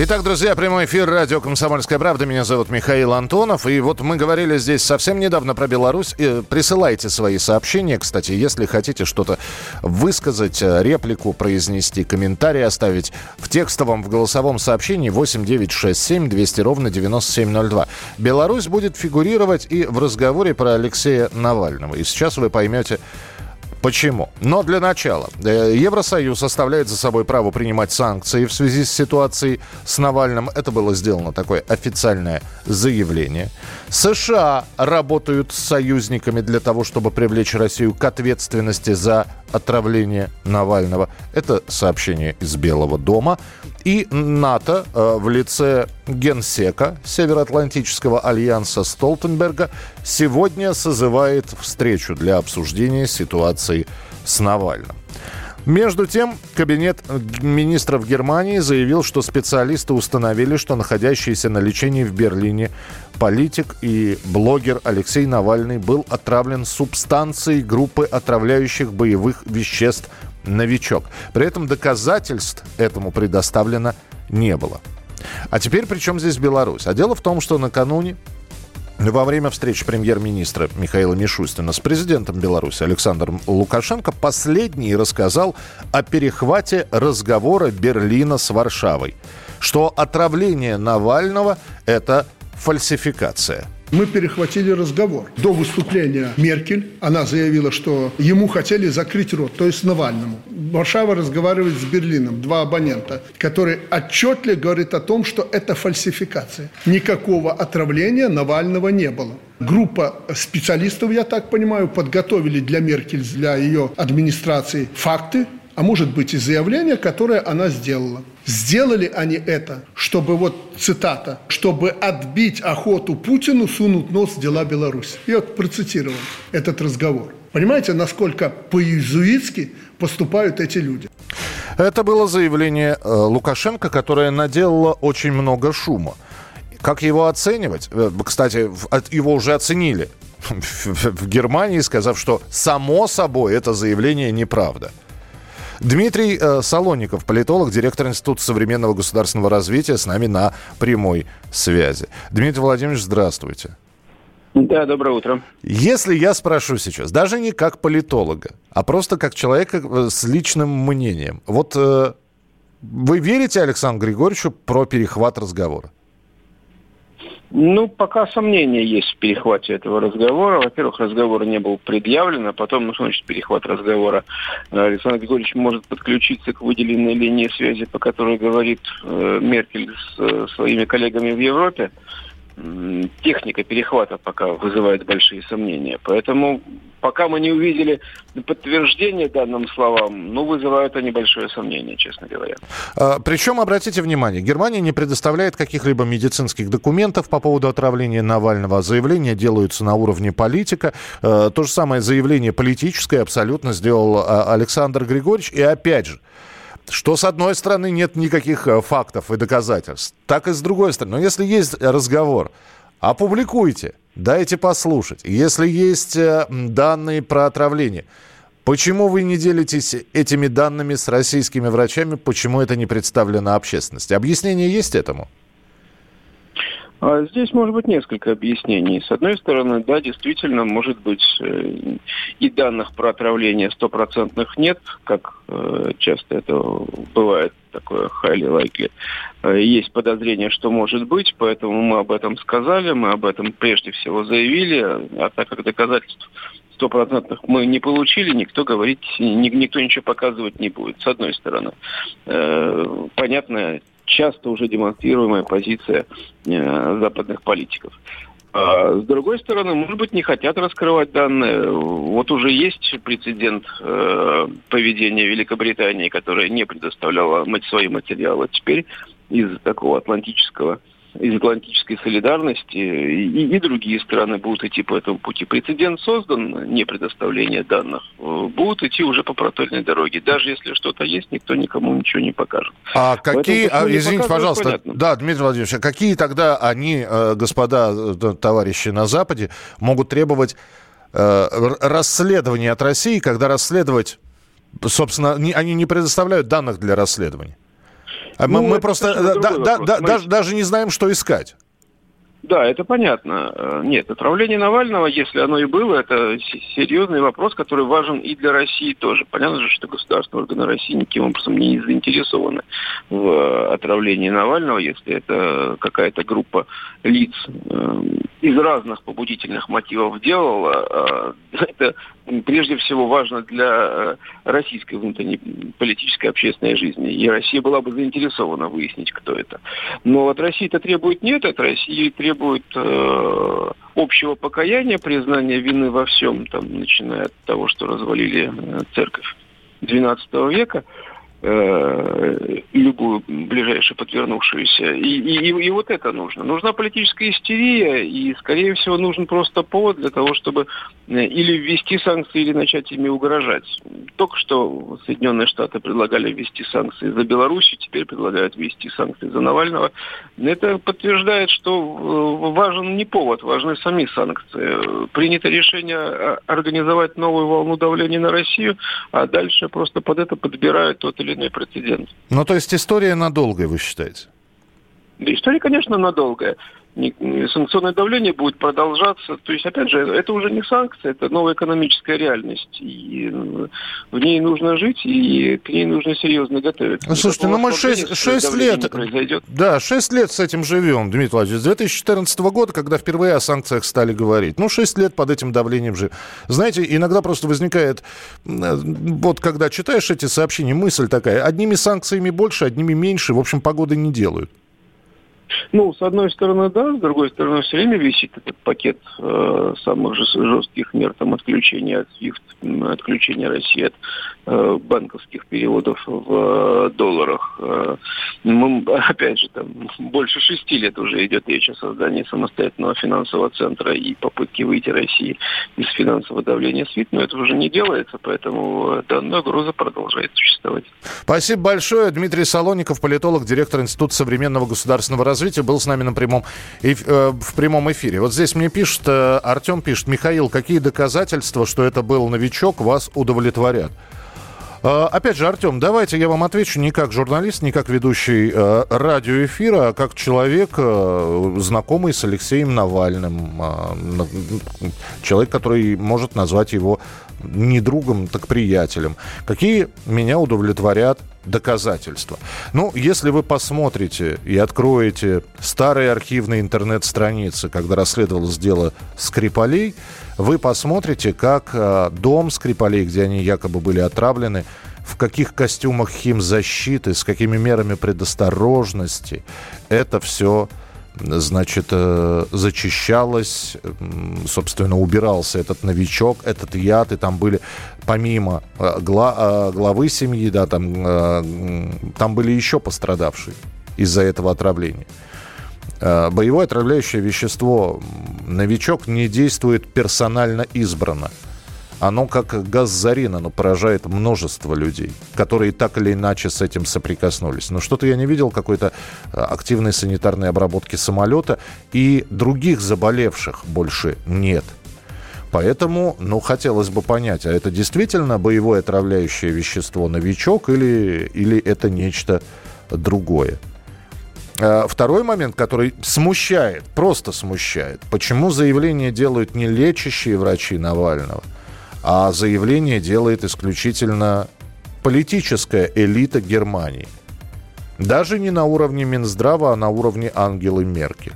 Итак, друзья, прямой эфир радио «Комсомольская правда». Меня зовут Михаил Антонов. И вот мы говорили здесь совсем недавно про Беларусь. И присылайте свои сообщения, кстати, если хотите что-то высказать, э, реплику произнести, комментарий оставить в текстовом, в голосовом сообщении 8967 200 ровно 9702. Беларусь будет фигурировать и в разговоре про Алексея Навального. И сейчас вы поймете, Почему? Но для начала. э, Евросоюз оставляет за собой право принимать санкции в связи с ситуацией с Навальным. Это было сделано такое официальное заявление. США работают с союзниками для того, чтобы привлечь Россию к ответственности за отравление Навального. Это сообщение из Белого дома. И НАТО э, в лице генсека Североатлантического альянса Столтенберга сегодня созывает встречу для обсуждения ситуации с Навальным. Между тем, кабинет министров Германии заявил, что специалисты установили, что находящийся на лечении в Берлине политик и блогер Алексей Навальный был отравлен субстанцией группы отравляющих боевых веществ «Новичок». При этом доказательств этому предоставлено не было. А теперь при чем здесь Беларусь? А дело в том, что накануне во время встречи премьер-министра Михаила Мишустина с президентом Беларуси Александром Лукашенко последний рассказал о перехвате разговора Берлина с Варшавой, что отравление Навального – это фальсификация – мы перехватили разговор. До выступления Меркель, она заявила, что ему хотели закрыть рот, то есть Навальному. Варшава разговаривает с Берлином, два абонента, которые отчетливо говорят о том, что это фальсификация. Никакого отравления Навального не было. Группа специалистов, я так понимаю, подготовили для Меркель, для ее администрации факты, а может быть и заявление, которое она сделала. Сделали они это, чтобы, вот цитата, чтобы отбить охоту Путину сунуть нос в дела Беларуси. Я вот процитировал этот разговор. Понимаете, насколько по-иезуитски поступают эти люди? Это было заявление э, Лукашенко, которое наделало очень много шума. Как его оценивать? Э, Кстати, его уже оценили в Германии, сказав, что само собой это заявление неправда. Дмитрий э, Солоников, политолог, директор Института современного государственного развития, с нами на прямой связи. Дмитрий Владимирович, здравствуйте. Да, доброе утро. Если я спрошу сейчас, даже не как политолога, а просто как человека э, с личным мнением, вот э, вы верите Александру Григорьевичу про перехват разговора? Ну, пока сомнения есть в перехвате этого разговора. Во-первых, разговор не был предъявлен, а потом, ну, что значит перехват разговора? Э, Александр Григорьевич может подключиться к выделенной линии связи, по которой говорит э, Меркель с э, своими коллегами в Европе. М, Техника перехвата пока вызывает большие сомнения. Поэтому пока мы не увидели подтверждения данным словам, ну, вызывают они большое сомнение, честно говоря. А, Причем, обратите внимание, Германия не предоставляет каких-либо медицинских документов по поводу отравления Навального. а Заявления делаются на уровне политика. Э, То же самое заявление политическое абсолютно сделал а, Александр Григорьевич. И опять же, что с одной стороны нет никаких э, фактов и доказательств, так и с другой стороны. Но если есть разговор, опубликуйте, дайте послушать. Если есть э, данные про отравление, почему вы не делитесь этими данными с российскими врачами, почему это не представлено общественности? Объяснение есть этому? А Здесь может быть несколько объяснений. С одной стороны, да, действительно, может быть, э, и данных про отравление стопроцентных нет, как э, часто это бывает, такое highly likely. Э, Есть подозрение, что может быть, поэтому мы об этом сказали, мы об этом прежде всего заявили, а так как доказательств стопроцентных мы не получили, никто говорить, ни- никто ничего показывать не будет, с одной стороны. Понятно, часто уже демонстрируемая позиция э, западных политиков. А с другой стороны, может быть, не хотят раскрывать данные. Вот уже есть прецедент э, поведения Великобритании, которая не предоставляла свои материалы. Теперь из такого атлантического из атлантической солидарности, и, и другие страны будут идти по этому пути. Прецедент создан, не предоставление данных, э, будут идти уже по протольной дороге. Даже если что-то есть, никто никому ничего не покажет. А какие, а, извините, пожалуйста, понятно. да, Дмитрий Владимирович, а какие тогда они, э, господа, э, товарищи на Западе, могут требовать расследования от России, когда расследовать, собственно, они не предоставляют данных для расследования? А ну, мы, просто да, да, да, даже, даже не знаем, что искать. Да, это понятно. Э, нет, отравление Навального, если оно и было, это серьезный вопрос, который важен и для России тоже. Понятно же, что государственные органы России никаким образом не заинтересованы в э, отравлении Навального, если это какая-то группа лиц э, из разных побудительных мотивов делала. Это прежде всего важно для э, российской внутренней политической общественной жизни. И Россия была бы заинтересована выяснить, кто это. Но от России это требует нет, от России требует э, общего покаяния, признания вины во всем, там, начиная от того, что развалили э, церковь XII века, э, любую ближайшую подвернувшуюся. И, и, и вот это нужно. Нужна политическая истерия, и, скорее всего, нужен просто повод для того, чтобы э, или ввести санкции, или начать ими угрожать. Только что Соединенные Штаты предлагали ввести санкции за Белоруссию, теперь предлагают ввести санкции за Навального. Это подтверждает, что э, важен не повод, важны сами санкции. Принято решение организовать новую волну давления на Россию, а дальше просто под это подбирают тот или иной прецедент. Ну, то есть история надолго, вы считаете? Да, история, конечно, надолгая санкционное давление будет продолжаться. То есть, опять же, это уже не санкции, это новая экономическая реальность. И э, в ней нужно жить, и к ней нужно серьезно готовиться. Ну, слушайте, ну мы 6, 6 лет... Да, 6 лет с этим живем, Дмитрий Владимирович. С 2014 года, когда впервые о санкциях стали говорить. Ну, 6 лет под этим давлением живем. Знаете, иногда просто возникает, э, вот когда читаешь эти сообщения, мысль такая, одними санкциями больше, одними меньше, в общем, погоды не делают. Ну, с одной стороны, да, с другой стороны, все время висит этот пакет э, самых жестких мер, там, отключения от SWIFT, отключения России от э, банковских переводов в э, долларах. Э, мы, опять же, там, больше шести лет уже идет речь о создании самостоятельного финансового центра и попытки выйти России из финансового давления SWIFT, но это уже не делается, поэтому данная угроза продолжает существовать. Спасибо большое. Дмитрий Солоников, политолог, директор Института современного государственного развития развития был с нами на прямом, э, в прямом эфире. Вот здесь мне пишет, э, Артем пишет, Михаил, какие доказательства, что это был новичок, вас удовлетворят? Э, опять же, Артем, давайте я вам отвечу не как журналист, не как ведущий э, радиоэфира, а как человек, э, знакомый с Алексеем Навальным. Э, человек, который может назвать его не другом, так приятелем. Какие меня удовлетворят доказательства. Ну, если вы посмотрите и откроете старые архивные интернет-страницы, когда расследовалось дело Скрипалей, вы посмотрите, как э, дом Скрипалей, где они якобы были отравлены, в каких костюмах химзащиты, с какими мерами предосторожности это все значит, э, зачищалось, собственно, убирался этот новичок, этот яд, и там были, помимо э, гла, э, главы семьи, да, там, там были еще пострадавшие из-за этого отравления. Боевое отравляющее вещество новичок не действует персонально избранно оно как газ зарин, оно поражает множество людей, которые так или иначе с этим соприкоснулись. Но что-то я не видел какой-то э, активной санитарной обработки самолета, и других заболевших больше нет. Поэтому, ну, хотелось бы понять, а это действительно боевое отравляющее вещество «Новичок» или, или это нечто другое? Э, второй момент, который смущает, просто смущает. Почему заявление делают не лечащие врачи Навального – а заявление делает исключительно политическая элита Германии. Даже не на уровне Минздрава, а на уровне Ангелы Меркель.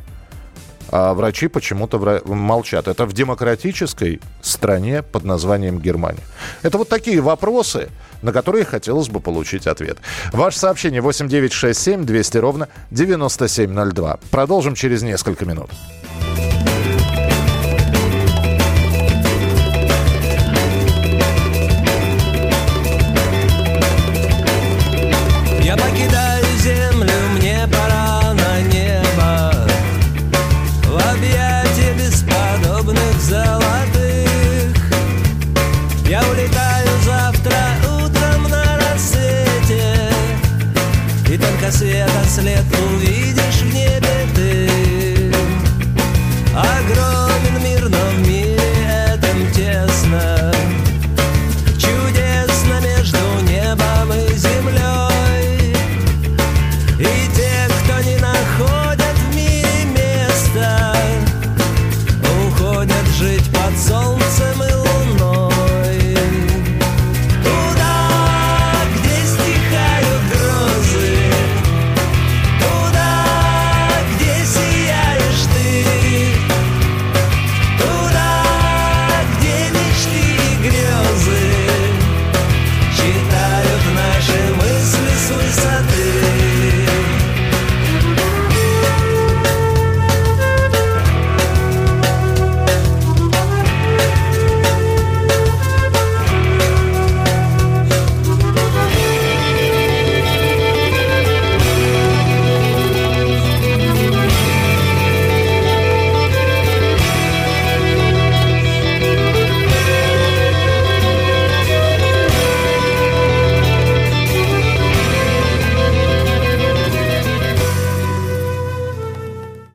А врачи почему-то молчат. Это в демократической стране под названием Германия. Это вот такие вопросы, на которые хотелось бы получить ответ. Ваше сообщение 8967 200 ровно 9702. Продолжим через несколько минут.